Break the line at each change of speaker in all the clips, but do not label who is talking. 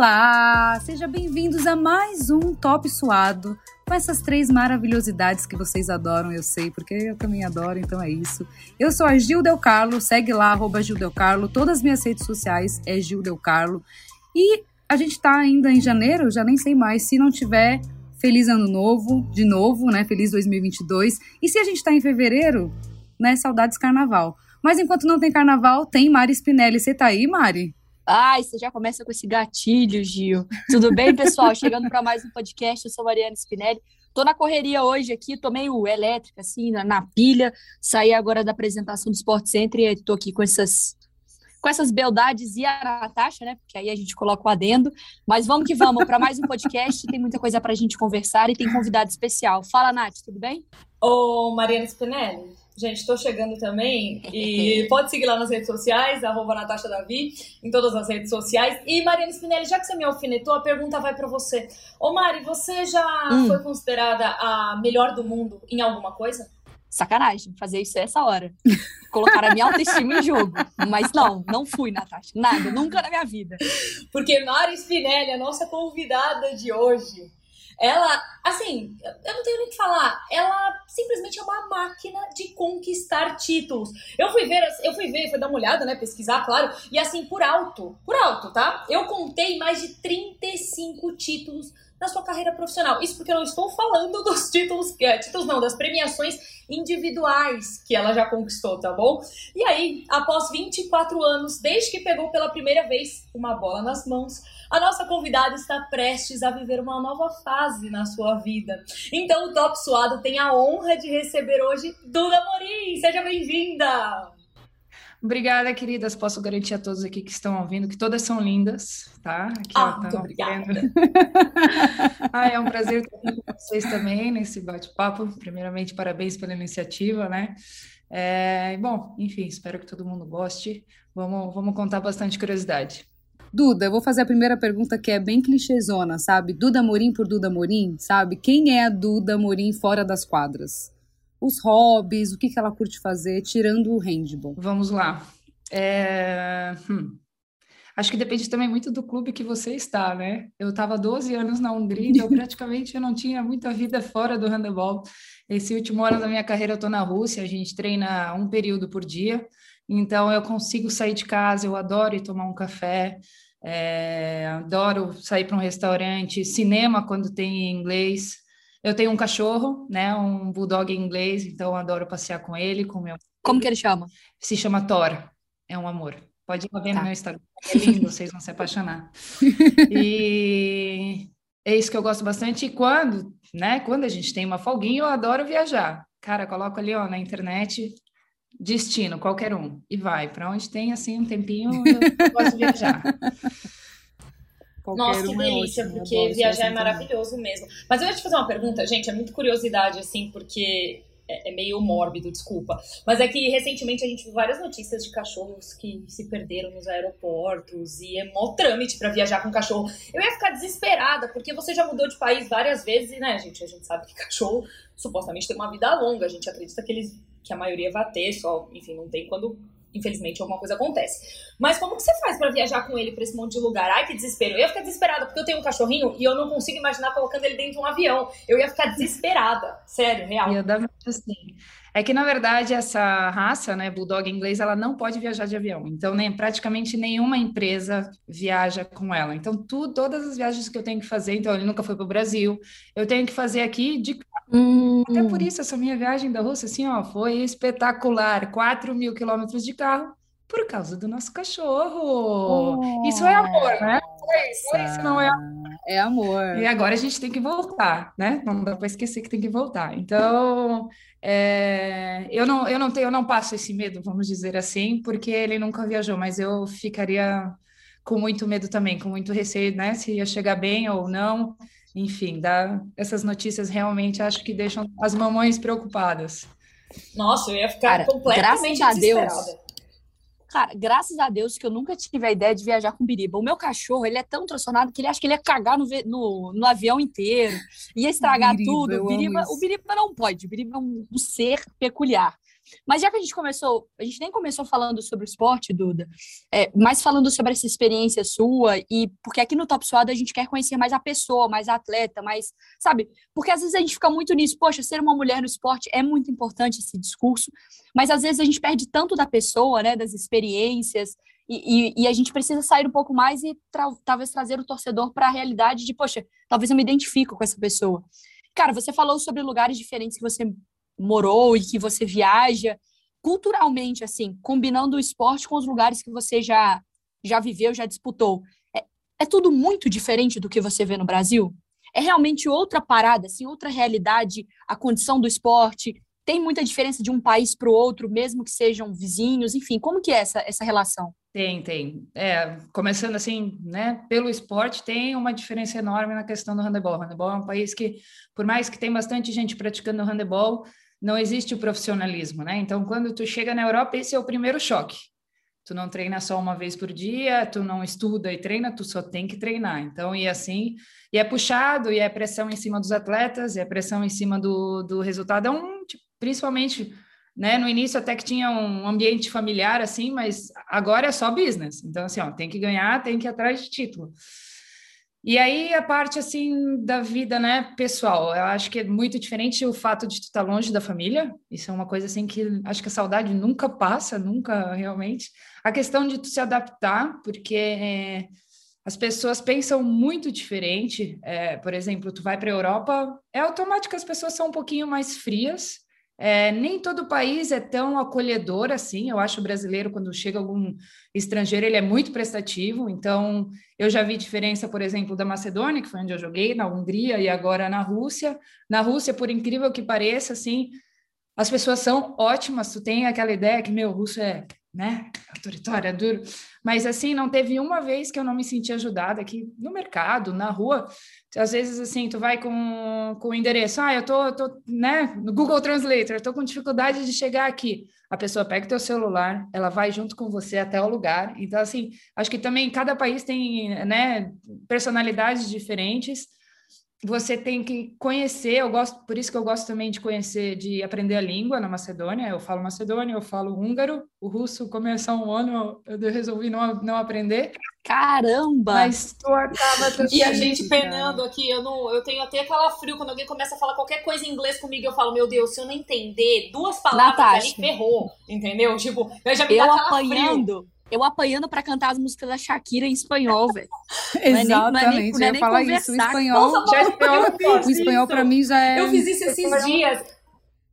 Olá! Sejam bem-vindos a mais um Top Suado com essas três maravilhosidades que vocês adoram, eu sei, porque eu também adoro, então é isso. Eu sou a Gil Del Carlo, segue lá, arroba Gil Del Carlo, todas as minhas redes sociais é Gil Del Carlo. E a gente tá ainda em janeiro, já nem sei mais, se não tiver feliz ano novo, de novo, né, feliz 2022. E se a gente tá em fevereiro, né, saudades carnaval. Mas enquanto não tem carnaval, tem Mari Spinelli. Você tá aí, Mari?
Ai, você já começa com esse gatilho, Gil. Tudo bem, pessoal? Chegando para mais um podcast, eu sou Mariana Spinelli. Tô na correria hoje aqui, tô meio elétrica, assim, na, na pilha. Saí agora da apresentação do Sport Center e tô aqui com essas com essas beldades e a Natasha, né? Porque aí a gente coloca o adendo. Mas vamos que vamos para mais um podcast. Tem muita coisa para a gente conversar e tem convidado especial. Fala, Nath, tudo bem?
Ô, Mariana Spinelli. Gente, estou chegando também e pode seguir lá nas redes sociais, arroba Natasha Davi, em todas as redes sociais. E Mariana Spinelli, já que você me alfinetou, a pergunta vai para você. Ô Mari, você já hum. foi considerada a melhor do mundo em alguma coisa?
Sacanagem fazer isso essa hora. Colocar a minha autoestima em jogo. Mas não, não fui, Natasha. Nada, nunca na minha vida.
Porque Mari Spinelli, a nossa convidada de hoje, ela, assim, eu não tenho nem o que falar. Ela simplesmente é uma máquina de conquistar títulos. Eu fui ver, eu fui ver, fui dar uma olhada, né, pesquisar, claro, e assim por alto, por alto, tá? Eu contei mais de 35 títulos na sua carreira profissional. Isso porque eu não estou falando dos títulos, é, títulos não, das premiações individuais que ela já conquistou, tá bom? E aí, após 24 anos, desde que pegou pela primeira vez uma bola nas mãos, a nossa convidada está prestes a viver uma nova fase na sua vida. Então, o Top Suado tem a honra de receber hoje Duda Morim. Seja bem-vinda!
Obrigada, queridas. Posso garantir a todos aqui que estão ouvindo que todas são lindas, tá? Aqui,
ah, ó, tá muito obrigada.
ah, é um prazer estar com vocês também nesse bate-papo. Primeiramente, parabéns pela iniciativa, né? É, bom, enfim, espero que todo mundo goste. Vamos, vamos contar bastante curiosidade.
Duda, eu vou fazer a primeira pergunta que é bem clichêzona, sabe? Duda Morim por Duda Morim, sabe? Quem é a Duda Morim fora das quadras? Os hobbies, o que, que ela curte fazer, tirando o handball?
Vamos lá. É... Hum. Acho que depende também muito do clube que você está, né? Eu estava 12 anos na Hungria, então praticamente eu não tinha muita vida fora do handebol. Esse último ano da minha carreira eu estou na Rússia, a gente treina um período por dia. Então, eu consigo sair de casa, eu adoro ir tomar um café, é, adoro sair para um restaurante, cinema quando tem em inglês. Eu tenho um cachorro, né, um bulldog inglês, então eu adoro passear com ele, com meu.
Como que ele chama?
Se chama Thor. É um amor. Pode ir lá ver tá. no meu Instagram. É lindo, vocês vão se apaixonar. E é isso que eu gosto bastante. E quando, né, quando a gente tem uma folguinha, eu adoro viajar. Cara, coloco ali, ó, na internet, destino, qualquer um, e vai. Para onde tem assim um tempinho, eu posso viajar.
Qualquer Nossa, que é delícia, é ótimo, porque viajar é maravilhoso mesmo. Mas eu ia te fazer uma pergunta, gente, é muito curiosidade, assim, porque é, é, meio mórbido, desculpa. Mas é que recentemente a gente viu várias notícias de cachorros que se perderam nos aeroportos e é mó trâmite para viajar com cachorro. Eu ia ficar desesperada, porque você já mudou de país várias vezes, né, gente? A gente sabe que cachorro supostamente tem uma vida longa, a gente acredita que eles que a maioria vai ter, só, enfim, não tem quando infelizmente alguma coisa acontece. Mas como que você faz para viajar com ele para esse monte de lugar? Ai, que desespero. Eu ia ficar desesperada porque eu tenho um cachorrinho e eu não consigo imaginar colocando ele dentro de um avião. Eu ia ficar desesperada. Sério, real.
Dar muito assim. É que, na verdade, essa raça, né, Bulldog inglês, ela não pode viajar de avião. Então, nem, praticamente nenhuma empresa viaja com ela. Então, tu, todas as viagens que eu tenho que fazer, então, ele nunca foi para o Brasil, eu tenho que fazer aqui de Hum. Até por isso, essa minha viagem da Rússia, assim, ó, foi espetacular. 4 mil quilômetros de carro por causa do nosso cachorro. Oh, isso é amor, né?
Foi, isso não é amor. É amor.
E agora a gente tem que voltar, né? Não dá para esquecer que tem que voltar. Então, é, eu, não, eu, não tenho, eu não passo esse medo, vamos dizer assim, porque ele nunca viajou, mas eu ficaria com muito medo também, com muito receio, né? Se ia chegar bem ou não enfim, dá, essas notícias realmente acho que deixam as mamães preocupadas.
Nossa, eu ia ficar cara, completamente graças a Deus.
Cara, graças a Deus que eu nunca tive a ideia de viajar com o Biriba. O meu cachorro, ele é tão transtornado que ele acha que ele ia cagar no, no, no avião inteiro, ia estragar Biriba, tudo. O Biriba, o Biriba não pode. O Biriba é um, um ser peculiar. Mas já que a gente começou, a gente nem começou falando sobre o esporte, Duda, é, mas falando sobre essa experiência sua, e porque aqui no Top Suado a gente quer conhecer mais a pessoa, mais a atleta, mais, sabe? Porque às vezes a gente fica muito nisso, poxa, ser uma mulher no esporte é muito importante esse discurso, mas às vezes a gente perde tanto da pessoa, né, das experiências, e, e, e, a gente precisa sair um pouco mais e tra talvez trazer o torcedor para a realidade de, poxa, talvez eu me identifico com essa pessoa. Cara, você falou sobre lugares diferentes que você morou e que você viaja culturalmente, assim, combinando o esporte com os lugares que você já, já viveu, já disputou. É, é tudo muito diferente do que você vê no Brasil? É realmente outra parada, assim, outra realidade, a condição do esporte? Tem muita diferença de um país para o outro, mesmo que sejam vizinhos? Enfim, como que é essa, essa relação?
Tem, tem. É, começando assim, né, pelo esporte, tem uma diferença enorme na questão do handebol. O handebol é um país que, por mais que tem bastante gente praticando handebol, não existe o profissionalismo, né? Então, quando tu chega na Europa, esse é o primeiro choque. Tu não treina só uma vez por dia, tu não estuda e treina, tu só tem que treinar. Então, e assim, e é puxado, e é pressão em cima dos atletas, e é pressão em cima do, do resultado. É um, tipo, principalmente né? No início até que tinha um ambiente familiar assim, mas agora é só business. Então assim, ó, tem que ganhar, tem que ir atrás de título. E aí a parte assim da vida, né, pessoal, eu acho que é muito diferente o fato de tu estar longe da família. Isso é uma coisa assim que acho que a saudade nunca passa, nunca realmente. A questão de tu se adaptar, porque é, as pessoas pensam muito diferente. É, por exemplo, tu vai para a Europa, é automático as pessoas são um pouquinho mais frias. É, nem todo país é tão acolhedor assim. Eu acho o brasileiro, quando chega algum estrangeiro, ele é muito prestativo. Então, eu já vi diferença, por exemplo, da Macedônia, que foi onde eu joguei, na Hungria e agora na Rússia. Na Rússia, por incrível que pareça, assim, as pessoas são ótimas. Tu tem aquela ideia que, meu, russo é né? Autoritário, é duro. Mas assim, não teve uma vez que eu não me senti ajudada aqui no mercado, na rua. Às vezes, assim, tu vai com, com o endereço, ah, eu tô, tô, né, no Google Translator, eu tô com dificuldade de chegar aqui. A pessoa pega o teu celular, ela vai junto com você até o lugar. Então, assim, acho que também cada país tem, né, personalidades diferentes você tem que conhecer, eu gosto, por isso que eu gosto também de conhecer, de aprender a língua na Macedônia. Eu falo macedônio, eu falo húngaro, o russo começou um ano, eu resolvi não, não aprender.
Caramba!
Mas tu acaba
E a gente penando aqui, eu não, eu tenho até aquela frio quando alguém começa a falar qualquer coisa em inglês comigo, eu falo, meu Deus, se eu não entender duas palavras Natasha. ali ferrou, entendeu? Tipo, eu já me
eu apanhando. Frio eu apanhando para cantar as músicas da Shakira em espanhol, velho.
Exatamente, não é nem, não é nem, eu ia falar isso. O espanhol, Nossa, já é o espanhol para mim já é.
Eu fiz isso esses dias.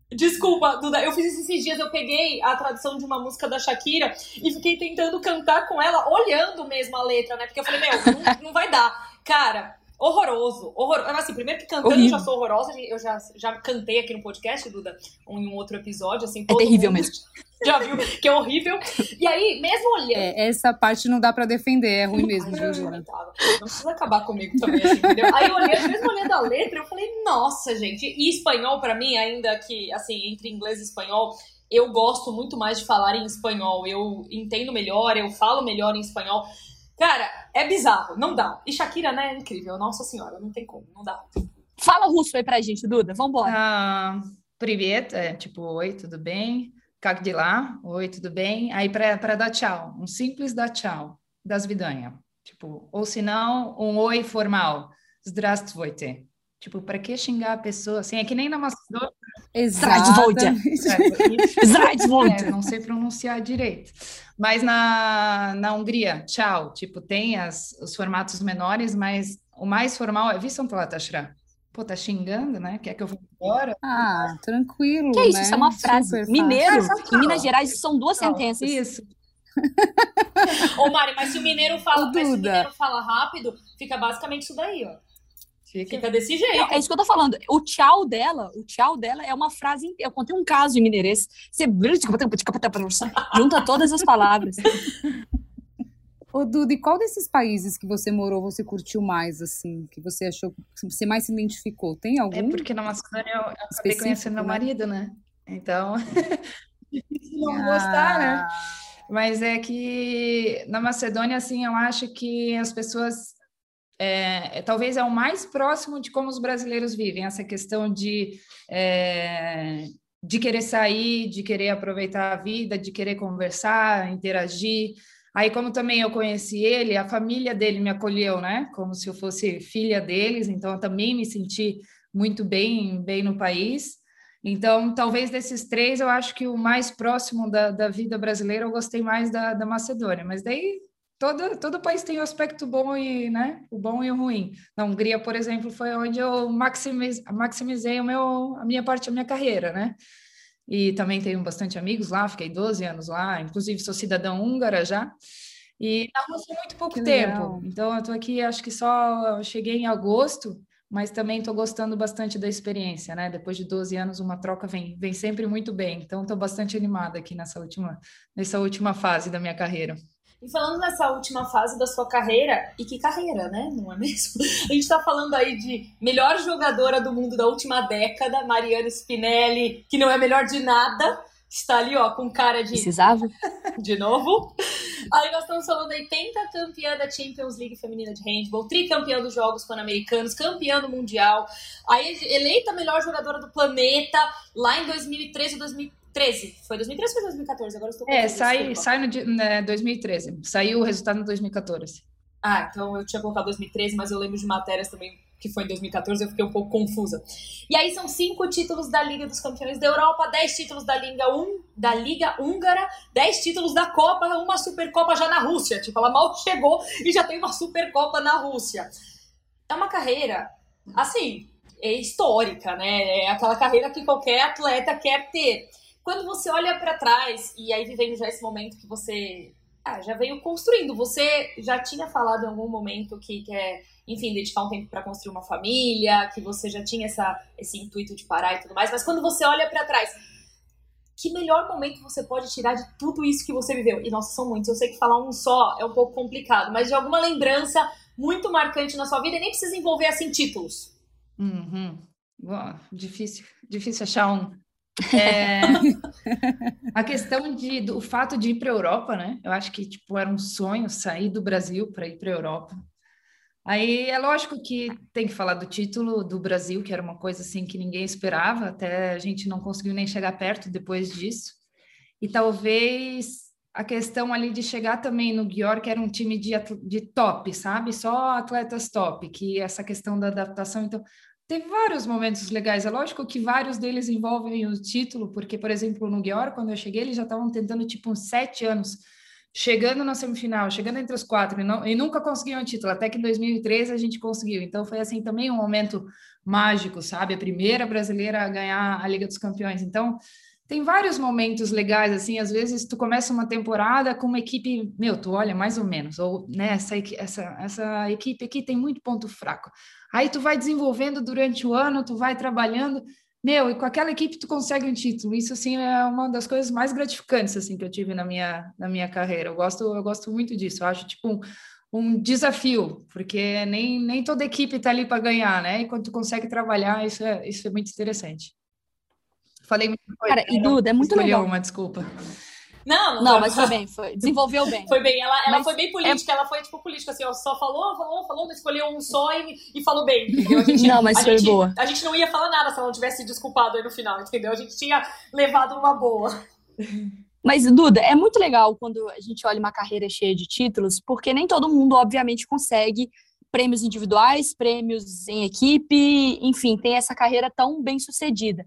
Desculpa, Duda, eu fiz isso esses dias, eu peguei a tradução de uma música da Shakira e fiquei tentando cantar com ela, olhando mesmo a letra, né? Porque eu falei, meu, não, não vai dar. Cara, horroroso. Horroroso. Assim, primeiro que cantando Horrível. eu já sou horrorosa, eu já, já cantei aqui no podcast, Duda, em um outro episódio, assim.
É terrível mesmo.
Já viu que é horrível. E aí, mesmo olhando.
É, essa parte não dá pra defender, é ruim mesmo, viu, Jura?
Não precisa acabar comigo também, assim, entendeu? Aí eu olhei, mesmo olhando a letra, eu falei, nossa, gente. E espanhol, pra mim, ainda que, assim, entre inglês e espanhol, eu gosto muito mais de falar em espanhol. Eu entendo melhor, eu falo melhor em espanhol. Cara, é bizarro, não dá. E Shakira, né, é incrível. Nossa senhora, não tem como, não dá.
Fala russo aí pra gente, Duda, vambora.
Ah, привет, é tipo, oi, tudo bem? Как lá? Oi, tudo bem? Aí para dar tchau, um simples dar tchau, das vidanha. Tipo, ou se não, um oi formal. Здравствуйте. Tipo, para que xingar a pessoa? Assim, é que nem na Macedônia.
Zdravstvuyte.
É, não sei pronunciar direito. Mas na, na Hungria, tchau. Tipo, tem as, os formatos menores, mas o mais formal é Visão Tashra. Pô, tá xingando, né? Quer que eu vá embora?
Ah, tranquilo.
Que é isso?
Né?
Isso é uma frase. Super mineiro, fácil. em Minas Gerais, são duas sentenças.
Isso.
Ô, Mari, mas se o mineiro fala, mas se o mineiro fala rápido, fica basicamente isso daí, ó. Fica, Fica desse jeito.
é isso que eu tô falando. O tchau dela, o tchau dela é uma frase. Eu contei um caso em mineirês. Você junta todas as palavras.
Ô, Duda, e qual desses países que você morou você curtiu mais, assim? Que você achou que você mais se identificou? Tem algum?
É porque na Macedônia eu acabei conhecendo meu né? marido, né? Então, difícil não ah. gostar, né? Mas é que na Macedônia, assim, eu acho que as pessoas é, é, talvez é o mais próximo de como os brasileiros vivem, essa questão de, é, de querer sair, de querer aproveitar a vida, de querer conversar, interagir. Aí, como também eu conheci ele, a família dele me acolheu, né? Como se eu fosse filha deles, então eu também me senti muito bem, bem no país. Então, talvez desses três, eu acho que o mais próximo da, da vida brasileira eu gostei mais da, da Macedônia, mas daí todo, todo país tem o aspecto bom e, né, o bom e o ruim. Na Hungria, por exemplo, foi onde eu maximizei, maximizei o meu, a minha parte da minha carreira, né? E também tenho bastante amigos lá, fiquei 12 anos lá, inclusive sou cidadã húngara já. E na Rússia muito pouco que tempo. Legal. Então, eu estou aqui, acho que só cheguei em agosto, mas também estou gostando bastante da experiência, né? Depois de 12 anos, uma troca vem, vem sempre muito bem. Então, estou bastante animada aqui nessa última, nessa última fase da minha carreira.
E falando nessa última fase da sua carreira, e que carreira, né? Não é mesmo? A gente tá falando aí de melhor jogadora do mundo da última década, Mariana Spinelli, que não é melhor de nada, está ali, ó, com cara de.
Precisava?
De novo. Aí nós estamos falando aí, campeã da Champions League Feminina de Handball, tricampeã dos Jogos Pan-Americanos, campeã do Mundial, aí eleita melhor jogadora do planeta lá em 2013 ou 2014. 13. Foi 2013 ou foi 2014? Agora eu estou
É, sai, sai no né, 2013. Saiu o resultado em 2014.
Ah, então eu tinha colocado 2013, mas eu lembro de matérias também que foi em 2014, eu fiquei um pouco confusa. E aí são cinco títulos da Liga dos Campeões da Europa, dez títulos da Liga, um, da Liga Húngara, dez títulos da Copa, uma Supercopa já na Rússia. Tipo, ela mal chegou e já tem uma Supercopa na Rússia. É uma carreira, assim, é histórica, né? É aquela carreira que qualquer atleta quer ter quando você olha para trás, e aí vivendo já esse momento que você ah, já veio construindo, você já tinha falado em algum momento que quer, enfim, dedicar um tempo para construir uma família, que você já tinha essa, esse intuito de parar e tudo mais, mas quando você olha para trás, que melhor momento você pode tirar de tudo isso que você viveu? E nossa, são muitos. Eu sei que falar um só é um pouco complicado, mas de alguma lembrança muito marcante na sua vida e nem precisa envolver assim títulos.
Uhum. difícil, difícil achar um. É, a questão de, do fato de ir para a Europa, né? Eu acho que tipo era um sonho sair do Brasil para ir para a Europa. Aí é lógico que tem que falar do título do Brasil, que era uma coisa assim que ninguém esperava, até a gente não conseguiu nem chegar perto depois disso. E talvez a questão ali de chegar também no Guior, que era um time de, de top, sabe? Só atletas top, que essa questão da adaptação. Então, teve vários momentos legais. É lógico que vários deles envolvem o título, porque, por exemplo, no Guior, quando eu cheguei, eles já estavam tentando, tipo, uns sete anos, chegando na semifinal, chegando entre os quatro, e, não, e nunca conseguiam o título, até que em 2013 a gente conseguiu. Então, foi, assim, também um momento mágico, sabe? A primeira brasileira a ganhar a Liga dos Campeões. Então, tem vários momentos legais, assim, às vezes tu começa uma temporada com uma equipe, meu, tu olha mais ou menos, ou, né, essa, essa, essa equipe aqui tem muito ponto fraco. Aí tu vai desenvolvendo durante o ano, tu vai trabalhando, meu, e com aquela equipe tu consegue um título. Isso, assim, é uma das coisas mais gratificantes, assim, que eu tive na minha, na minha carreira. Eu gosto, eu gosto muito disso, eu acho, tipo, um, um desafio, porque nem, nem toda equipe tá ali para ganhar, né, e quando tu consegue trabalhar, isso é, isso é muito interessante. Falei
muito coisa. Cara, e Duda, é muito legal.
uma, desculpa.
Não,
não, não mas foi bem, foi, desenvolveu bem.
Foi bem, ela, ela foi bem política, é... ela foi tipo política, assim, ó, só falou, falou, falou, escolheu um só e, e falou bem, entendeu?
Gente, não, mas foi
gente,
boa.
A gente não ia falar nada se ela não tivesse desculpado aí no final, entendeu? A gente tinha levado uma boa.
Mas, Duda, é muito legal quando a gente olha uma carreira cheia de títulos, porque nem todo mundo, obviamente, consegue prêmios individuais, prêmios em equipe, enfim, tem essa carreira tão bem sucedida.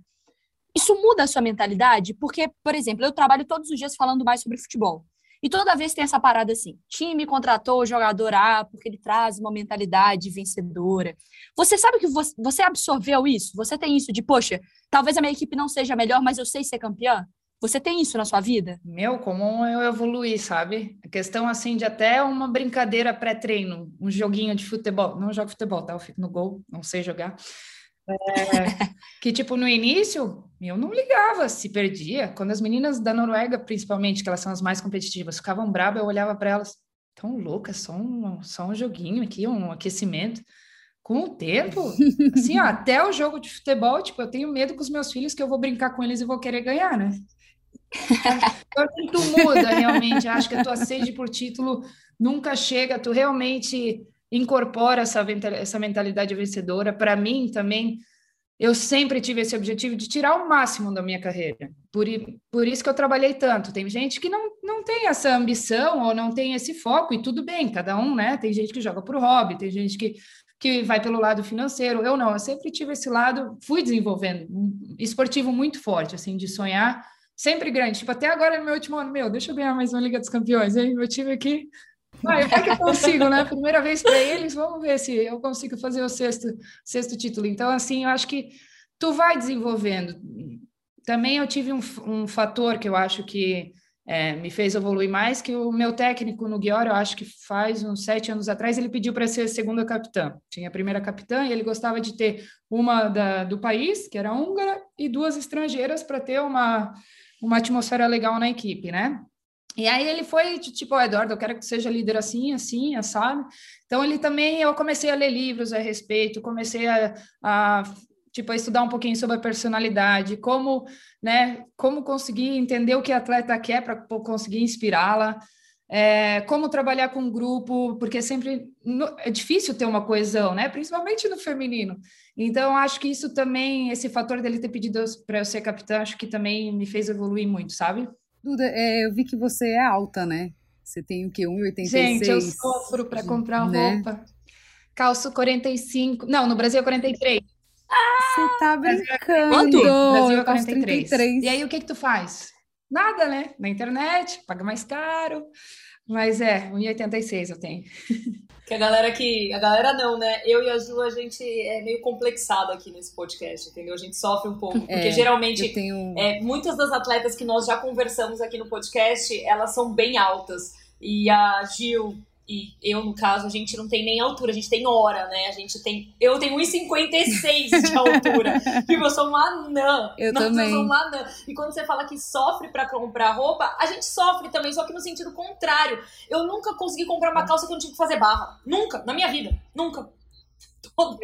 Isso muda a sua mentalidade? Porque, por exemplo, eu trabalho todos os dias falando mais sobre futebol. E toda vez tem essa parada assim: time contratou o jogador A porque ele traz uma mentalidade vencedora. Você sabe que você absorveu isso? Você tem isso de, poxa, talvez a minha equipe não seja melhor, mas eu sei ser campeã? Você tem isso na sua vida?
Meu, como eu evoluí, sabe? A questão assim de até uma brincadeira pré-treino, um joguinho de futebol. Não jogo futebol, tá? Eu fico no gol, não sei jogar. É, que, tipo, no início, eu não ligava se perdia. Quando as meninas da Noruega, principalmente, que elas são as mais competitivas, ficavam bravas, eu olhava para elas, tão loucas, só um, só um joguinho aqui, um aquecimento. Com o tempo, assim, ó, até o jogo de futebol, tipo, eu tenho medo com os meus filhos que eu vou brincar com eles e vou querer ganhar, né? Então, assim, tu muda realmente. Acho que a tua sede por título nunca chega, tu realmente incorpora essa, essa mentalidade vencedora. Para mim também, eu sempre tive esse objetivo de tirar o máximo da minha carreira. Por, por isso que eu trabalhei tanto. Tem gente que não, não tem essa ambição ou não tem esse foco, e tudo bem, cada um, né? Tem gente que joga por hobby, tem gente que, que vai pelo lado financeiro. Eu não, eu sempre tive esse lado, fui desenvolvendo um esportivo muito forte, assim, de sonhar sempre grande. Tipo, até agora no meu último ano, meu, deixa eu ganhar mais uma Liga dos Campeões, hein? Meu time aqui Vai, vai que eu consigo, né? Primeira vez para eles, vamos ver se eu consigo fazer o sexto, sexto título. Então, assim, eu acho que tu vai desenvolvendo. Também eu tive um, um fator que eu acho que é, me fez evoluir mais, que o meu técnico no Guior, eu acho que faz uns sete anos atrás, ele pediu para ser segunda capitã. Tinha a primeira capitã e ele gostava de ter uma da, do país, que era húngara, e duas estrangeiras para ter uma, uma atmosfera legal na equipe, né? E aí ele foi tipo, oh, Eduardo, eu quero que seja líder assim, assim, sabe? Então ele também, eu comecei a ler livros a respeito, comecei a, a tipo a estudar um pouquinho sobre a personalidade, como, né, como conseguir entender o que a atleta quer para conseguir inspirá-la, é, como trabalhar com grupo, porque sempre no, é difícil ter uma coesão, né? Principalmente no feminino. Então acho que isso também, esse fator dele ter pedido para eu ser capitã, acho que também me fez evoluir muito, sabe?
Duda, é, eu vi que você é alta, né? Você tem o quê? 1,86?
Gente, eu sofro para comprar né? roupa. Calço 45. Não, no Brasil é 43.
Você tá brincando.
Quanto? Brasil é 43. 33. E aí o que que tu faz? Nada, né? Na internet, paga mais caro. Mas é, 1,86 eu tenho.
Que a galera que. A galera não, né? Eu e a Ju, a gente é meio complexado aqui nesse podcast, entendeu? A gente sofre um pouco. Porque é, geralmente, tenho... é, muitas das atletas que nós já conversamos aqui no podcast, elas são bem altas. E a Gil e eu, no caso, a gente não tem nem altura, a gente tem hora, né? A gente tem. Eu tenho 1,56 de altura. tipo, eu sou uma anã.
Eu Nossa, também.
Eu sou uma anã. E quando você fala que sofre para comprar roupa, a gente sofre também, só que no sentido contrário. Eu nunca consegui comprar uma calça que eu não tive que fazer barra. Nunca, na minha vida. Nunca.
Todo.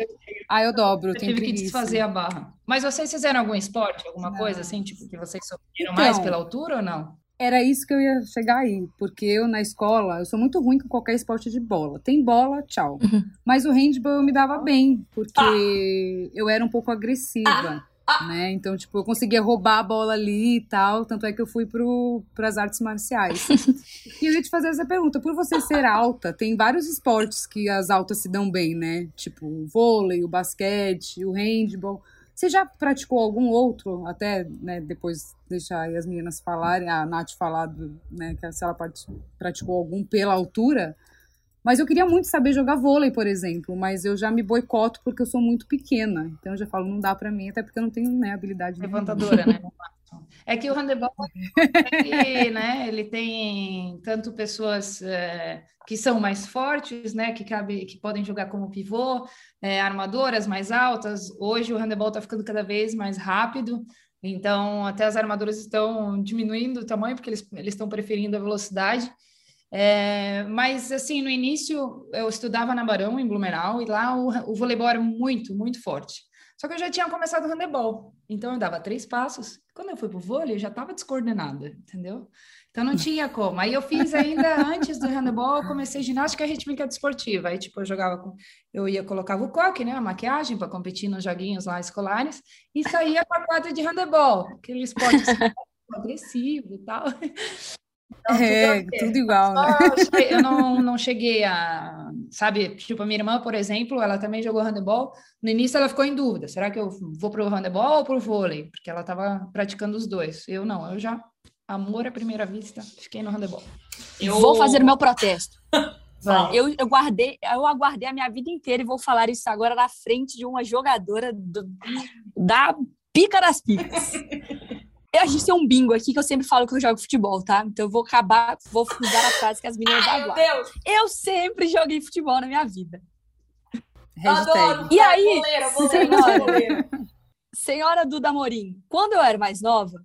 Ah, eu dobro.
Eu tive que desfazer a barra. Mas vocês fizeram algum esporte, alguma não. coisa assim, tipo, que vocês sofreram então, mais pela altura ou não?
Era isso que eu ia chegar aí, porque eu na escola, eu sou muito ruim com qualquer esporte de bola. Tem bola, tchau. Uhum. Mas o handball eu me dava bem, porque ah. eu era um pouco agressiva. Ah. Ah. Né? Então, tipo, eu conseguia roubar a bola ali e tal. Tanto é que eu fui para as artes marciais. e eu ia te fazer essa pergunta: por você ser alta, tem vários esportes que as altas se dão bem, né? Tipo, o vôlei, o basquete, o handball. Você já praticou algum outro, até né, depois deixar as meninas falarem, a Nath falar né, que se ela praticou algum pela altura? Mas eu queria muito saber jogar vôlei, por exemplo, mas eu já me boicoto porque eu sou muito pequena. Então eu já falo, não dá para mim, até porque eu não tenho né, habilidade.
Levantadora, né? É que o handebol, ele, né, ele tem tanto pessoas é, que são mais fortes, né, que, cabe, que podem jogar como pivô, é, armadoras mais altas. Hoje o handebol está ficando cada vez mais rápido, então até as armadoras estão diminuindo o tamanho porque eles, eles estão preferindo a velocidade. É, mas assim, no início eu estudava na Barão, em Blumenau, e lá o, o voleibol era muito, muito forte. Só que eu já tinha começado o handebol, então eu dava três passos. Quando eu fui pro vôlei, eu já estava descoordenada, entendeu? Então não tinha como. Aí eu fiz ainda antes do handebol, eu comecei ginástica rítmica desportiva. Aí tipo eu jogava com, eu ia colocava o coque, né, a maquiagem para competir nos joguinhos lá escolares e saía com a quadra de handebol, aquele esporte assim, agressivo e tal.
Então, é, tudo, igual, né?
Eu não, não cheguei a, sabe, tipo, a minha irmã, por exemplo, ela também jogou handebol. No início ela ficou em dúvida, será que eu vou pro handebol ou pro vôlei? Porque ela estava praticando os dois. Eu não, eu já, amor à primeira vista, fiquei no handebol.
Eu vou fazer o meu protesto. Eu, eu, guardei, eu aguardei a minha vida inteira e vou falar isso agora na frente de uma jogadora do, da pica das picas. A gente tem um bingo aqui que eu sempre falo que eu jogo futebol, tá? Então eu vou acabar, vou usar a frase que as meninas Ai, aguardam. Eu sempre joguei futebol na minha vida.
Adoro,
e aí, boleira, boleira, senhora, senhora Duda Morim, quando eu era mais nova,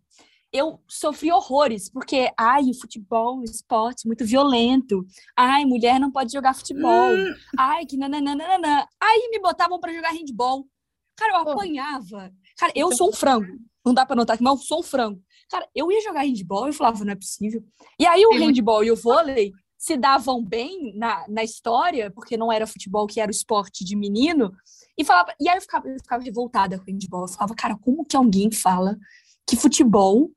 eu sofri horrores, porque, ai, o futebol, o esporte, muito violento. Ai, mulher não pode jogar futebol. Hum. Ai, que nananana. Aí me botavam para jogar handball. Cara, eu apanhava. Cara, eu sou um frango. Não dá pra notar que, eu sou um frango. Cara, eu ia jogar handball e falava, não é possível. E aí o handball e o vôlei se davam bem na, na história, porque não era futebol que era o esporte de menino, e falava, e aí eu ficava, eu ficava revoltada com o handball. Eu falava, cara, como que alguém fala que futebol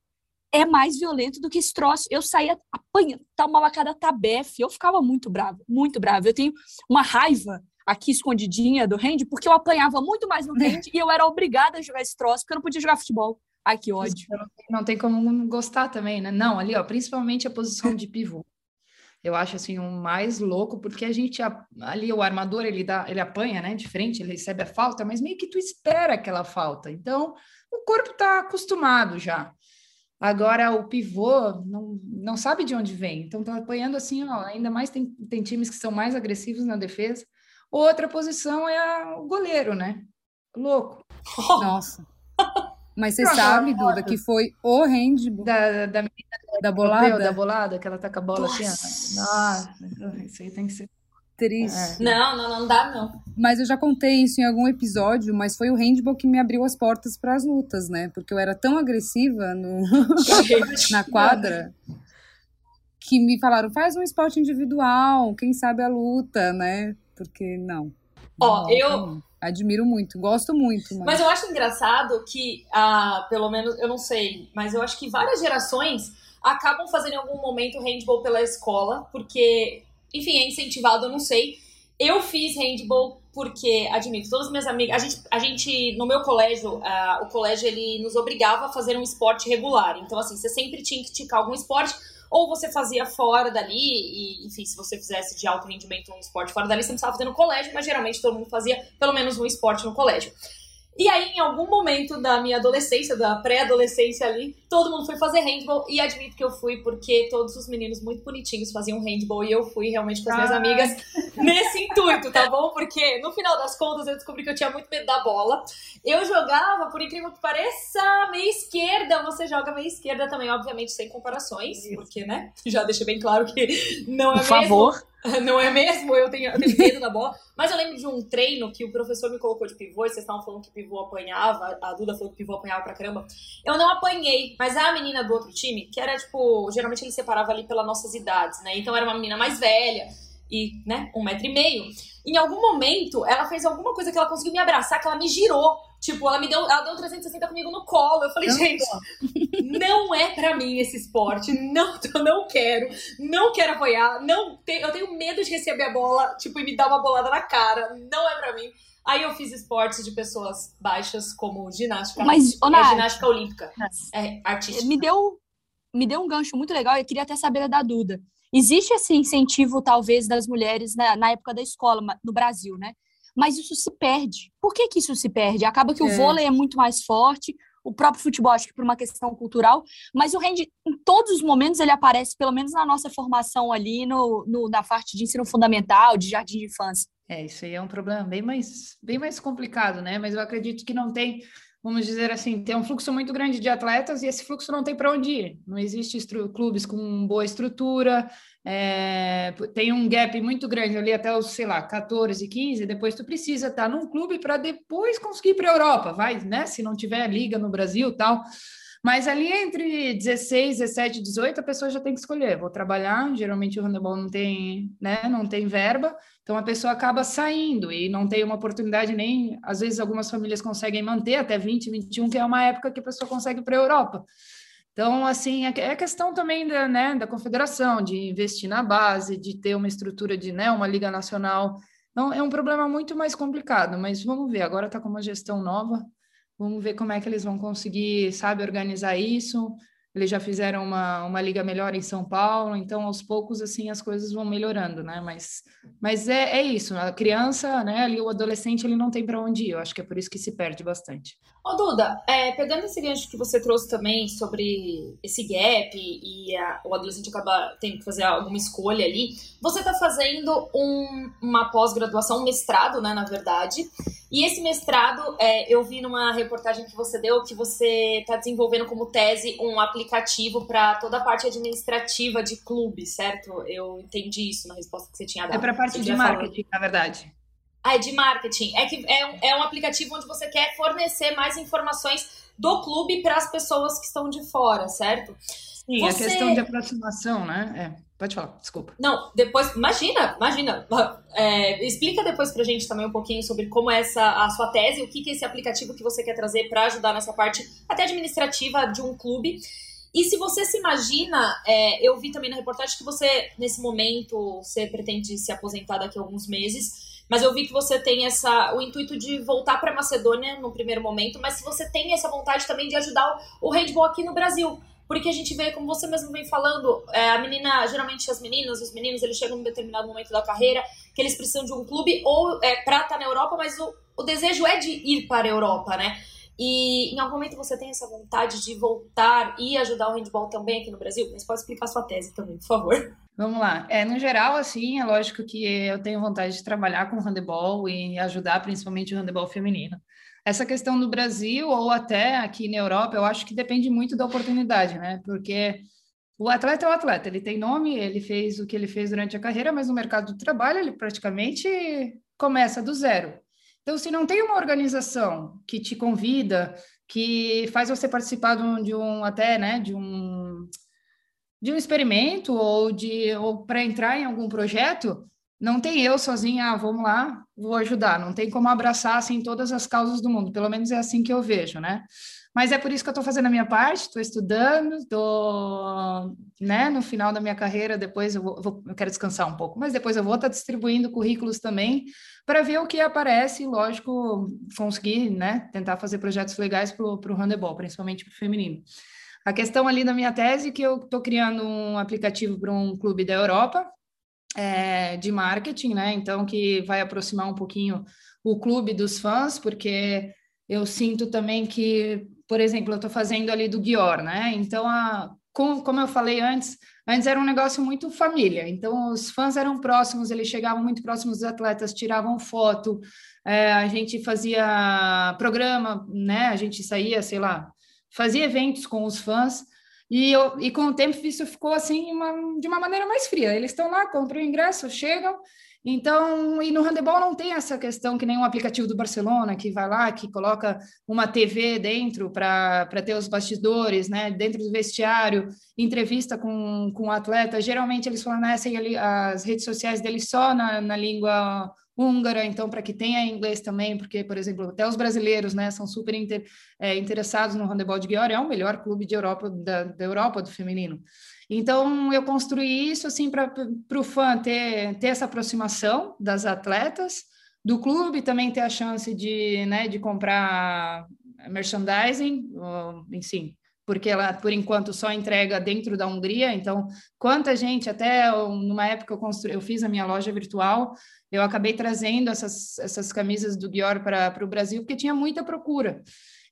é mais violento do que esse troço? Eu saía apanhando, tomava cada tabefe, eu ficava muito brava, muito brava. Eu tenho uma raiva aqui escondidinha do hand, porque eu apanhava muito mais no hand e eu era obrigada a jogar esse troço, porque eu não podia jogar futebol. Ai, que ódio.
Não tem como gostar também, né? Não, ali, ó, principalmente a posição de pivô eu acho assim um mais louco porque a gente ali o armador ele dá ele apanha né de frente ele recebe a falta mas meio que tu espera aquela falta então o corpo está acostumado já agora o pivô não, não sabe de onde vem então tá apanhando assim ó, ainda mais tem, tem times que são mais agressivos na defesa outra posição é a, o goleiro né louco
nossa mas você sabe, Duda, que foi o handball
da, da menina
da bolada?
Da bolada, que ela tá com a bola Nossa. assim, ó. Nossa, isso aí tem que ser
triste.
É. Não, não, não dá não.
Mas eu já contei isso em algum episódio, mas foi o handball que me abriu as portas para as lutas, né? Porque eu era tão agressiva no... na quadra que me falaram, faz um esporte individual, quem sabe a luta, né? Porque não.
Ó, não, eu
admiro muito, gosto muito.
Mas... mas eu acho engraçado que, ah, pelo menos, eu não sei, mas eu acho que várias gerações acabam fazendo em algum momento handball pela escola, porque, enfim, é incentivado, eu não sei. Eu fiz handball porque, admito, todas as minhas amigas. A gente, a gente no meu colégio, uh, o colégio ele nos obrigava a fazer um esporte regular. Então, assim, você sempre tinha que ticar algum esporte, ou você fazia fora dali, e, enfim, se você fizesse de alto rendimento um esporte fora dali, você não estava fazendo colégio, mas geralmente todo mundo fazia pelo menos um esporte no colégio. E aí, em algum momento da minha adolescência, da pré-adolescência ali, todo mundo foi fazer handball e admito que eu fui porque todos os meninos muito bonitinhos faziam handball e eu fui realmente com as minhas amigas nesse intuito, tá bom? Porque no final das contas eu descobri que eu tinha muito medo da bola. Eu jogava, por incrível que pareça, meia esquerda. Você joga meia esquerda também, obviamente, sem comparações, porque, né? Já deixei bem claro que não é
por
mesmo.
favor.
Não é mesmo? Eu tenho, eu tenho medo da bola. Mas eu lembro de um treino que o professor me colocou de pivô, e vocês estavam falando que pivô apanhava, a Duda falou que pivô apanhava pra caramba. Eu não apanhei, mas a menina do outro time, que era tipo, geralmente ele separava ali pelas nossas idades, né? Então era uma menina mais velha e, né, um metro e meio. Em algum momento, ela fez alguma coisa que ela conseguiu me abraçar, que ela me girou Tipo, ela me deu, ela deu um 360 comigo no colo. Eu falei, não, gente, não é para mim esse esporte. Não, eu não quero. Não quero apoiar. Não, eu tenho medo de receber a bola, tipo, e me dar uma bolada na cara. Não é para mim. Aí eu fiz esportes de pessoas baixas, como ginástica.
Mas,
é ginástica olímpica. É, artística.
Me deu, me deu um gancho muito legal. Eu queria até saber da Duda. Existe esse incentivo, talvez, das mulheres na, na época da escola, no Brasil, né? Mas isso se perde. Por que, que isso se perde? Acaba que é. o vôlei é muito mais forte, o próprio futebol, acho que por uma questão cultural, mas o hand, em todos os momentos, ele aparece, pelo menos na nossa formação ali, no, no, na parte de ensino fundamental, de jardim de infância.
É, isso aí é um problema bem mais, bem mais complicado, né? Mas eu acredito que não tem vamos dizer assim, tem um fluxo muito grande de atletas e esse fluxo não tem para onde ir. Não existe clubes com boa estrutura, é, tem um gap muito grande ali até os, sei lá, 14, 15, depois tu precisa estar num clube para depois conseguir ir para a Europa, vai, né? Se não tiver liga no Brasil tal. Mas ali entre 16, 17, 18, a pessoa já tem que escolher. Vou trabalhar, geralmente o handebol não tem, né, não tem verba, então a pessoa acaba saindo e não tem uma oportunidade nem, às vezes algumas famílias conseguem manter até 20, 21, que é uma época que a pessoa consegue para a Europa. Então, assim, é, é questão também da, né, da confederação, de investir na base, de ter uma estrutura de, né, uma liga nacional. Então, é um problema muito mais complicado, mas vamos ver, agora está com uma gestão nova, Vamos ver como é que eles vão conseguir, sabe, organizar isso. Eles já fizeram uma, uma liga melhor em São Paulo, então aos poucos assim as coisas vão melhorando, né? Mas, mas é, é isso, a criança, né? Ali o adolescente ele não tem para onde ir. Eu acho que é por isso que se perde bastante.
Ô Duda, é, pegando esse gancho que você trouxe também sobre esse gap e a, o adolescente acaba tendo que fazer alguma escolha ali, você está fazendo um, uma pós-graduação, um mestrado, né? Na verdade. E esse mestrado, é, eu vi numa reportagem que você deu que você está desenvolvendo como tese um aplicativo para toda a parte administrativa de clube, certo? Eu entendi isso na resposta que você tinha dado.
É para a parte de marketing, na verdade.
Ah, é de marketing. É que é um, é um aplicativo onde você quer fornecer mais informações do clube para as pessoas que estão de fora, certo?
Sim, você... a questão de aproximação, né? É Pode falar, desculpa.
Não, depois, imagina, imagina. É, explica depois pra gente também um pouquinho sobre como é essa a sua tese, o que, que é esse aplicativo que você quer trazer para ajudar nessa parte até administrativa de um clube. E se você se imagina, é, eu vi também na reportagem que você, nesse momento, você pretende se aposentar daqui a alguns meses, mas eu vi que você tem essa, o intuito de voltar para Macedônia no primeiro momento, mas se você tem essa vontade também de ajudar o, o handball aqui no Brasil. Porque a gente vê, como você mesmo vem falando, é, a menina, geralmente as meninas, os meninos, eles chegam em um determinado momento da carreira que eles precisam de um clube ou é, pra estar tá na Europa, mas o, o desejo é de ir para a Europa, né? E em algum momento você tem essa vontade de voltar e ajudar o handball também aqui no Brasil? Mas pode explicar sua tese também, por favor.
Vamos lá. É, no geral, assim, é lógico que eu tenho vontade de trabalhar com handebol e ajudar principalmente o handebol feminino. Essa questão do Brasil ou até aqui na Europa, eu acho que depende muito da oportunidade, né? Porque o atleta é o atleta, ele tem nome, ele fez o que ele fez durante a carreira, mas no mercado de trabalho ele praticamente começa do zero. Então, se não tem uma organização que te convida, que faz você participar de um, de um até, né, de um de um experimento ou de ou para entrar em algum projeto, não tem eu sozinha, ah, vamos lá, vou ajudar. Não tem como abraçar assim todas as causas do mundo. Pelo menos é assim que eu vejo, né? Mas é por isso que eu estou fazendo a minha parte, estou estudando, estou, né, no final da minha carreira, depois eu, vou, eu, quero descansar um pouco, mas depois eu vou estar tá distribuindo currículos também para ver o que aparece, lógico, conseguir, né, tentar fazer projetos legais para o handebol, principalmente para o feminino. A questão ali da minha tese é que eu estou criando um aplicativo para um clube da Europa é, de marketing, né? Então que vai aproximar um pouquinho o clube dos fãs, porque eu sinto também que por exemplo, eu estou fazendo ali do Guior, né? Então, a, como, como eu falei antes, antes era um negócio muito família. Então, os fãs eram próximos, eles chegavam muito próximos dos atletas, tiravam foto, é, a gente fazia programa, né? A gente saía, sei lá, fazia eventos com os fãs. E, eu, e com o tempo isso ficou assim uma, de uma maneira mais fria. Eles estão lá, compram o ingresso, chegam então, e no handebol não tem essa questão que nem um aplicativo do Barcelona, que vai lá, que coloca uma TV dentro para ter os bastidores, né? Dentro do vestiário, entrevista com, com o atleta. Geralmente eles fornecem ali as redes sociais deles só na, na língua húngara, então para que tenha inglês também, porque, por exemplo, até os brasileiros, né, são super inter, é, interessados no handebol de Győr, é o melhor clube de Europa, da, da Europa do feminino. Então, eu construí isso assim para o fã ter, ter essa aproximação das atletas, do clube também ter a chance de, né, de comprar merchandising, enfim, porque ela, por enquanto, só entrega dentro da Hungria. Então, quanta gente, até numa época eu, construí, eu fiz a minha loja virtual, eu acabei trazendo essas, essas camisas do Dior para o Brasil, porque tinha muita procura.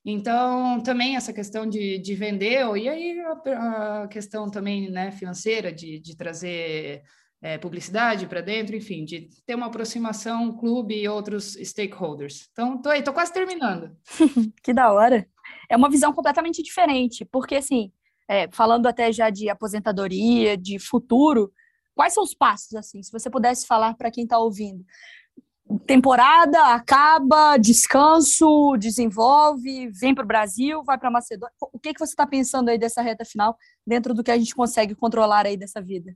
Então, também essa questão de, de vender, e aí a, a questão também né, financeira, de, de trazer é, publicidade para dentro, enfim, de ter uma aproximação clube e outros stakeholders. Então, tô aí, tô quase terminando.
que da hora. É uma visão completamente diferente, porque assim, é, falando até já de aposentadoria, de futuro, quais são os passos assim? Se você pudesse falar para quem está ouvindo, temporada, acaba, descanso, desenvolve, vem para o Brasil, vai para Macedônia. O que, que você está pensando aí dessa reta final, dentro do que a gente consegue controlar aí dessa vida?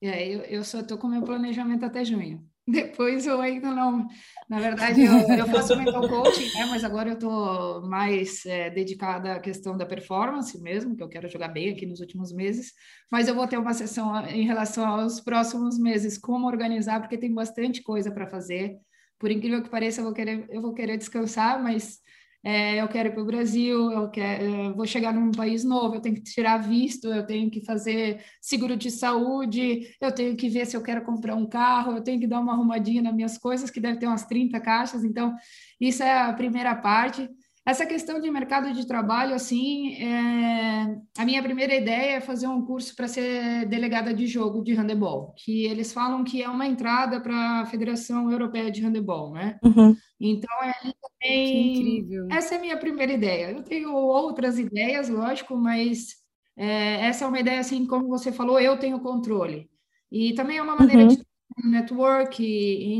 É, eu, eu só estou com meu planejamento até junho. Depois eu ainda não. Na verdade, eu, eu faço mental coaching, né? mas agora eu estou mais é, dedicada à questão da performance mesmo, que eu quero jogar bem aqui nos últimos meses. Mas eu vou ter uma sessão em relação aos próximos meses, como organizar, porque tem bastante coisa para fazer por incrível que pareça, eu vou querer, eu vou querer descansar, mas é, eu quero ir para o Brasil, eu, quero, eu vou chegar num país novo, eu tenho que tirar visto, eu tenho que fazer seguro de saúde, eu tenho que ver se eu quero comprar um carro, eu tenho que dar uma arrumadinha nas minhas coisas, que deve ter umas 30 caixas, então isso é a primeira parte. Essa questão de mercado de trabalho, assim, é... a minha primeira ideia é fazer um curso para ser delegada de jogo de handebol, que eles falam que é uma entrada para a Federação Europeia de Handebol, né? Uhum. Então, é também... incrível. Essa é a minha primeira ideia. Eu tenho outras ideias, lógico, mas é, essa é uma ideia, assim, como você falou, eu tenho controle. E também é uma maneira uhum. de network,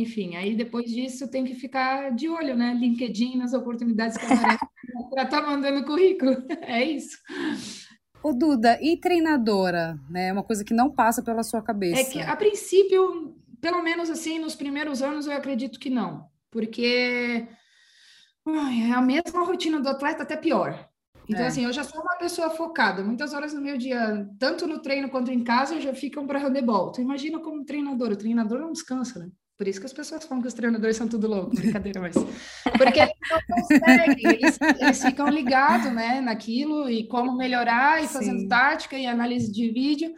enfim. Aí depois disso tem que ficar de olho, né? LinkedIn nas oportunidades que aparecem para estar tá mandando currículo. É isso.
Ô, Duda, e treinadora? Né? É uma coisa que não passa pela sua cabeça.
É que, a princípio, pelo menos assim, nos primeiros anos, eu acredito que não. Porque é a mesma rotina do atleta, até pior. Então, é. assim, eu já sou uma pessoa focada. Muitas horas no meu dia, tanto no treino quanto em casa, já ficam para handebol. Então, imagina como treinador. O treinador não descansa, né? Por isso que as pessoas falam que os treinadores são tudo louco, brincadeira, mas. Porque eles não conseguem, eles, eles ficam ligados né, naquilo e como melhorar, e fazendo Sim. tática e análise de vídeo.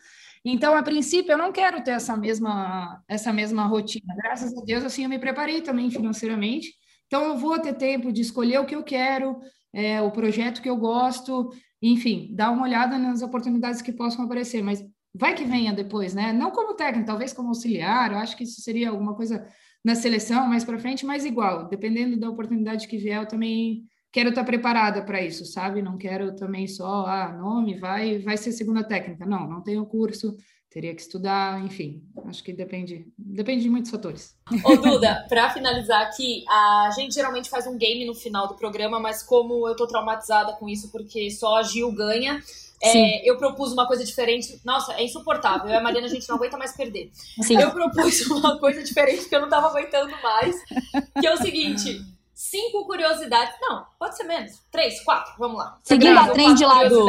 Então, a princípio, eu não quero ter essa mesma, essa mesma rotina. Graças a Deus, assim, eu me preparei também financeiramente. Então, eu vou ter tempo de escolher o que eu quero, é, o projeto que eu gosto, enfim, dar uma olhada nas oportunidades que possam aparecer. Mas vai que venha depois, né? Não como técnico, talvez como auxiliar, eu acho que isso seria alguma coisa na seleção mais para frente, mas igual, dependendo da oportunidade que vier, eu também quero estar preparada para isso, sabe? Não quero também só, ah, nome, vai, vai ser segunda técnica. Não, não tenho curso, teria que estudar, enfim, acho que depende, depende de muitos fatores.
Ô Duda, para finalizar aqui, a gente geralmente faz um game no final do programa, mas como eu tô traumatizada com isso porque só a Gil ganha, é, eu propus uma coisa diferente. Nossa, é insuportável. Eu e a Mariana, a gente não aguenta mais perder. Sim. Eu propus uma coisa diferente que eu não tava aguentando mais. Que é o seguinte: cinco curiosidades. Não, pode ser menos. Três, quatro, vamos lá.
Seguindo a trend lá do.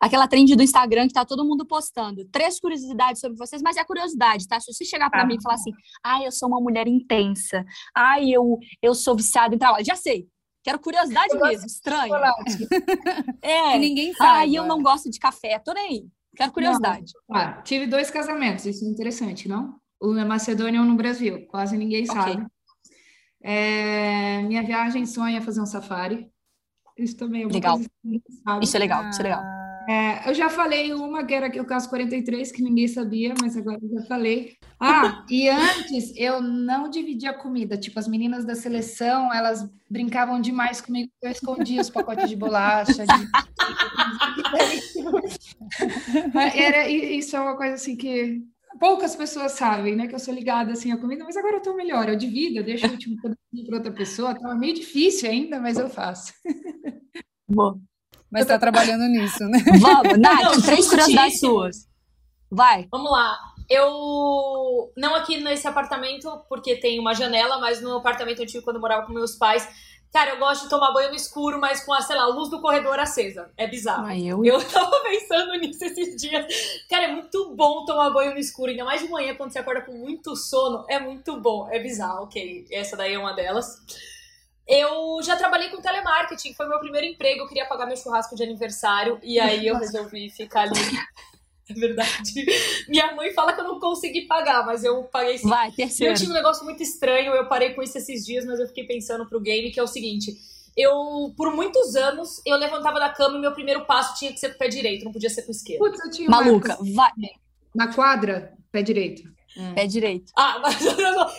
Aquela trend do Instagram que tá todo mundo postando. Três curiosidades sobre vocês, mas é curiosidade, tá? Se você chegar para ah. mim e falar assim, ai, ah, eu sou uma mulher intensa, ai, eu, eu sou viciada em trabalho, já sei. Quero curiosidade eu mesmo, estranho. é.
Que ninguém sabe.
Ah, e eu não gosto de café, tô nem aí. Quero curiosidade.
Não, ah, tive dois casamentos, isso é interessante, não? Um na Macedônia e um no Brasil, quase ninguém okay. sabe. É, minha viagem sonha fazer um safari. Isso também é uma
legal. Isso é legal, isso é legal.
É, eu já falei uma que era o caso 43, que ninguém sabia, mas agora eu já falei. Ah, e antes eu não dividia comida. Tipo, as meninas da seleção, elas brincavam demais comigo, eu escondia os pacotes de bolacha. De... era, isso é uma coisa assim que poucas pessoas sabem, né? Que eu sou ligada assim à comida, mas agora eu tô melhor. Eu divido, eu deixo o último para outra pessoa. Tá meio difícil ainda, mas eu faço.
Bom.
Mas está trabalhando nisso, né?
Vamos, Nath, não, três curiosidades suas. Vai.
Vamos lá. Eu. Não aqui nesse apartamento, porque tem uma janela, mas no apartamento antigo, quando eu morava com meus pais. Cara, eu gosto de tomar banho no escuro, mas com a, sei lá, a luz do corredor acesa. É bizarro.
Ai, eu...
eu tava pensando nisso esses dias. Cara, é muito bom tomar banho no escuro, ainda mais de manhã, quando você acorda com muito sono. É muito bom. É bizarro, ok. Essa daí é uma delas. Eu já trabalhei com telemarketing, foi meu primeiro emprego. Eu queria pagar meu churrasco de aniversário e aí eu resolvi ficar ali. É verdade. Minha mãe fala que eu não consegui pagar, mas eu paguei sim.
Vai, terceiro.
Eu tinha um negócio muito estranho, eu parei com isso esses dias, mas eu fiquei pensando pro game, que é o seguinte. Eu, por muitos anos, eu levantava da cama e meu primeiro passo tinha que ser com o pé direito, não podia ser com o esquerdo.
Putz, eu tinha
Maluca, vai.
Na quadra, pé direito.
Hum. Pé direito.
Ah, mas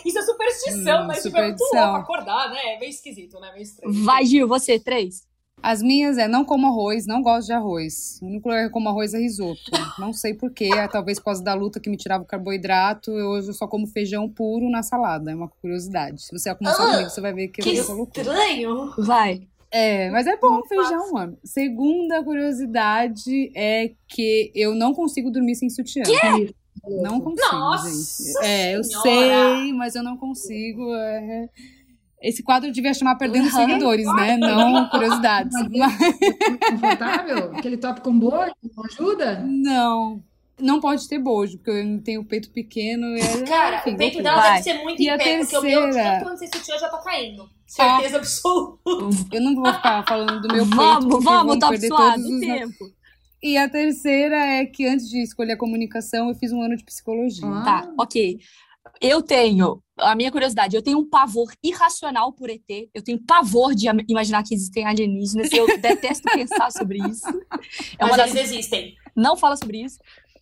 isso é superstição, hum, mas tipo, é muito louco acordar, né? É meio esquisito, né? Meio estranho.
Vai, Gil, você, três.
As minhas é não como arroz, não gosto de arroz. O único lugar que como arroz é risoto. Não sei porquê, é, talvez por causa da luta que me tirava o carboidrato. Eu hoje eu só como feijão puro na salada. É uma curiosidade. Se você começar ah, comigo, você vai ver que,
que eu estranho.
Vai.
É, mas é bom o feijão, mano. Segunda curiosidade é que eu não consigo dormir sem sutiã.
Que?
Não consigo,
Nossa
gente. É, eu sei, mas eu não consigo. É... Esse quadro devia chamar Perdendo uhum. Seguidores, né? Não curiosidades.
Mas... Confortável? Aquele top com bojo não ajuda?
Não. Não pode ter bojo, porque eu tenho o peito pequeno. E
é, Cara, enfim, o peito dela vai. deve ser muito e em pé, terceira... porque o meu, tanto esse sutiã já tá caindo. Certeza ah, absoluta.
Eu não vou ficar falando do meu peito.
Vamos, vamos, top suado, os... tempo.
E a terceira é que antes de escolher a comunicação, eu fiz um ano de psicologia.
Ah. Tá, ok. Eu tenho, a minha curiosidade, eu tenho um pavor irracional por ET, eu tenho pavor de imaginar que existem alienígenas, eu detesto pensar sobre isso.
É Mas das... eles existem.
Não fala sobre isso.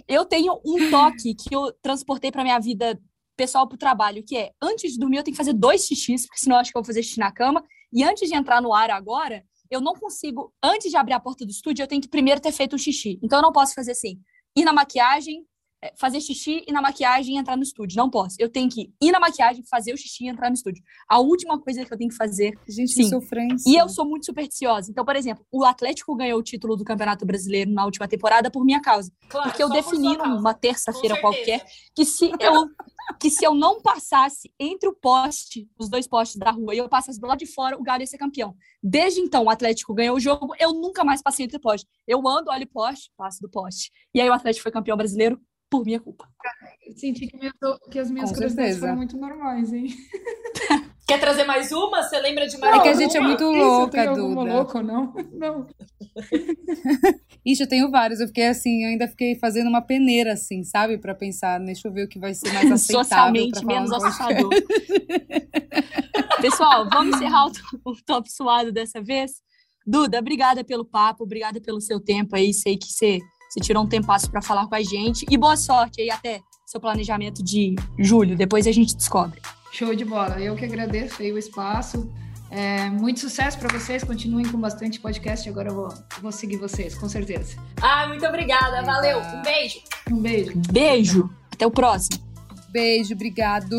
Eu tenho um toque que eu transportei para minha vida pessoal para o trabalho, que é, antes de dormir eu tenho que fazer dois xixis, porque senão eu acho que eu vou fazer xixi na cama, e antes de entrar no ar agora, eu não consigo, antes de abrir a porta do estúdio, eu tenho que primeiro ter feito o xixi. Então eu não posso fazer assim, ir na maquiagem, fazer xixi e na maquiagem e entrar no estúdio. Não posso. Eu tenho que ir na maquiagem, fazer o xixi e entrar no estúdio. A última coisa que eu tenho que fazer.
Gente,
Sim.
sofrência.
E eu sou muito supersticiosa. Então, por exemplo, o Atlético ganhou o título do Campeonato Brasileiro na última temporada por minha causa.
Claro,
Porque eu
por
defini
causa.
numa terça-feira qualquer que se eu que se eu não passasse entre o poste, os dois postes da rua, e eu passasse do lado de fora, o Galo ia ser campeão. Desde então, o Atlético ganhou o jogo, eu nunca mais passei entre o poste. Eu ando, olho o poste, passo do poste. E aí o Atlético foi campeão brasileiro por minha culpa.
Eu senti que, minhas- que as minhas
Com
curiosidades foram muito normais, hein?
Quer trazer mais uma? Você lembra de mais
É que a
alguma?
gente é muito
eu
louca,
tenho alguma
Duda.
louca ou não. Não.
Ixi, eu tenho vários. Eu fiquei assim, eu ainda fiquei fazendo uma peneira, assim, sabe? Pra pensar, deixa eu ver o que vai ser mais aceitável.
Socialmente menos assustador. Pessoal, vamos encerrar o, o top suado dessa vez. Duda, obrigada pelo papo, obrigada pelo seu tempo aí. Sei que você, você tirou um tempasso para falar com a gente. E boa sorte aí até seu planejamento de julho. Depois a gente descobre.
Show de bola. Eu que agradeço aí o espaço. É, muito sucesso para vocês. Continuem com bastante podcast. Agora eu vou, vou seguir vocês, com certeza.
Ah, muito obrigada. Valeu. Um beijo.
Um beijo.
Beijo. Até o próximo.
Beijo, obrigado.